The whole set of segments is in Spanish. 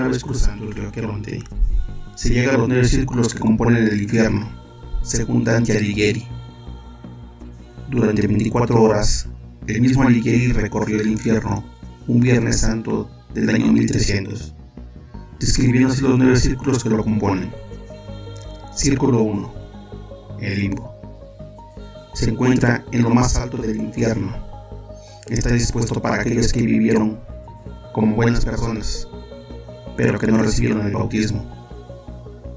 Una vez cruzando el río Queronte, se llega a los nueve círculos que componen el infierno, según Dante Alighieri. Durante 24 horas, el mismo Alighieri recorrió el infierno un Viernes Santo del año 1300, describiendo así los nueve círculos que lo componen. Círculo 1. El limbo. Se encuentra en lo más alto del infierno. Está dispuesto para aquellos que vivieron como buenas personas, pero que no recibieron el bautismo,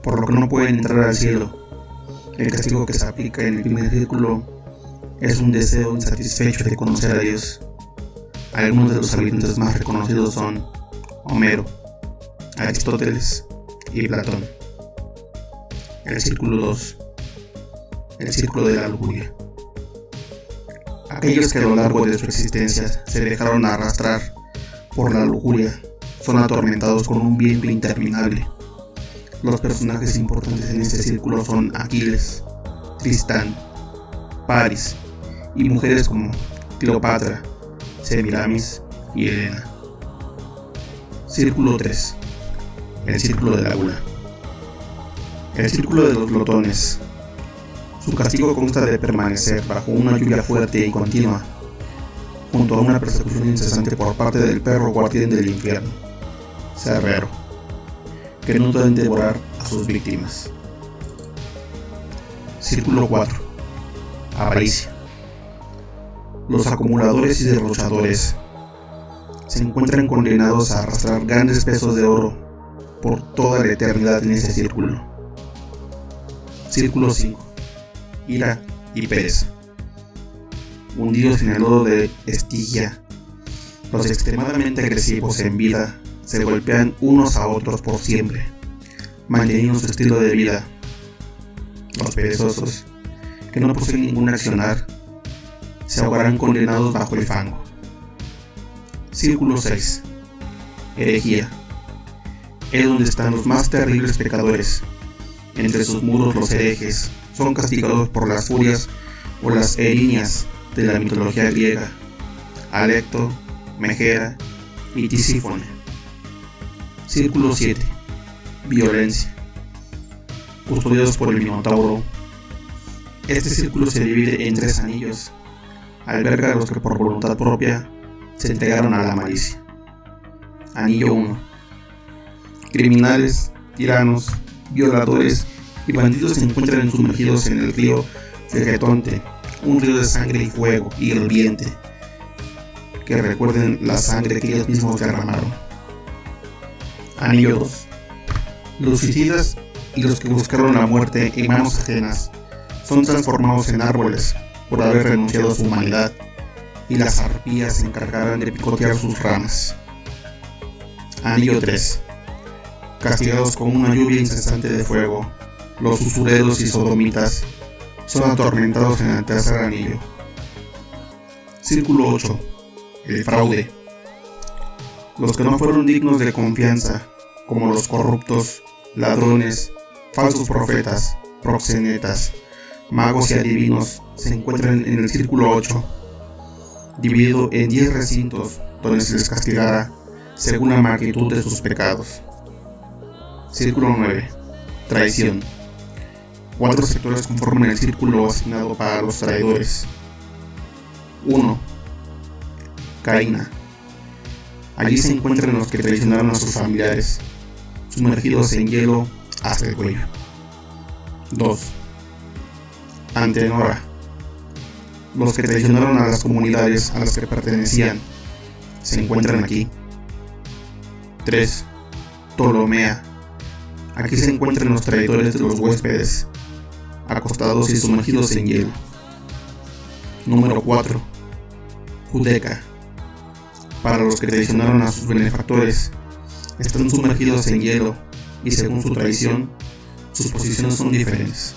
por lo que no pueden entrar al cielo. El castigo que se aplica en el primer círculo es un deseo insatisfecho de conocer a Dios. Algunos de los habitantes más reconocidos son Homero, Aristóteles y Platón. El círculo 2. El círculo de la lujuria. Aquellos que a lo largo de su existencia se dejaron arrastrar por la lujuria son atormentados con un viento interminable. Los personajes importantes en este círculo son Aquiles, Tristán, Paris y mujeres como Cleopatra, Semiramis y Helena. Círculo 3. El círculo de la gula. El círculo de los glotones. Su castigo consta de permanecer bajo una lluvia fuerte y continua, junto a una persecución incesante por parte del perro guardián del infierno, Cerrero, que no deben devorar a sus víctimas. Círculo 4. Avaricia. Los acumuladores y derrochadores se encuentran condenados a arrastrar grandes pesos de oro por toda la eternidad en ese círculo. Círculo 5. Ira y pereza. Hundidos en el lodo de Estigia, los extremadamente agresivos en vida se golpean unos a otros por siempre, manteniendo su estilo de vida. Los perezosos, que no poseen ningún accionar, se ahogarán condenados bajo el fango. Círculo 6. Herejía. Es donde están los más terribles pecadores. Entre sus muros los herejes son castigados por las furias o las erinias de la mitología griega. Alecto, Megera y Tisífone. Círculo 7. Violencia. Custodiados por el Minotauro. Este círculo se divide en tres anillos. Alberga a los que por voluntad propia se entregaron a la malicia. Anillo 1. Criminales, tiranos, violadores y bandidos se encuentran sumergidos en el río Vegetonte, un río de sangre y fuego hirviente, que recuerden la sangre que ellos mismos derramaron. Anillo 2. Los suicidas y los que buscaron la muerte en manos ajenas son transformados en árboles por haber renunciado a su humanidad y las arpías se encargarán de picotear sus ramas. Anillo 3. Castigados con una lluvia incesante de fuego, los usureros y sodomitas son atormentados en el tercer anillo. Círculo 8. El fraude. Los que no fueron dignos de confianza, como los corruptos, ladrones, falsos profetas, proxenetas, magos y adivinos, se encuentran en el círculo 8 dividido en 10 recintos donde se les castigará según la magnitud de sus pecados. Círculo 9. Traición. Cuatro sectores conforman el círculo asignado para los traidores. 1. Caína. Allí se encuentran los que traicionaron a sus familiares, sumergidos en hielo hasta el cuello. 2. Antenora los que traicionaron a las comunidades a las que pertenecían se encuentran aquí. 3. Ptolomea. Aquí se encuentran los traidores de los huéspedes, acostados y sumergidos en hielo. Número 4. Judeca. Para los que traicionaron a sus benefactores, están sumergidos en hielo y según su traición, sus posiciones son diferentes.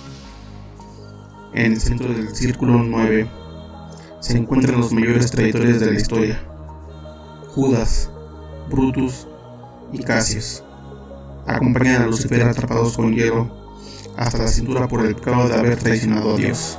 En el centro del círculo 9 se encuentran los mayores traidores de la historia, Judas, Brutus y Cassius. Acompañan a Lucifer atrapados con hielo hasta la cintura por el pecado de haber traicionado a Dios.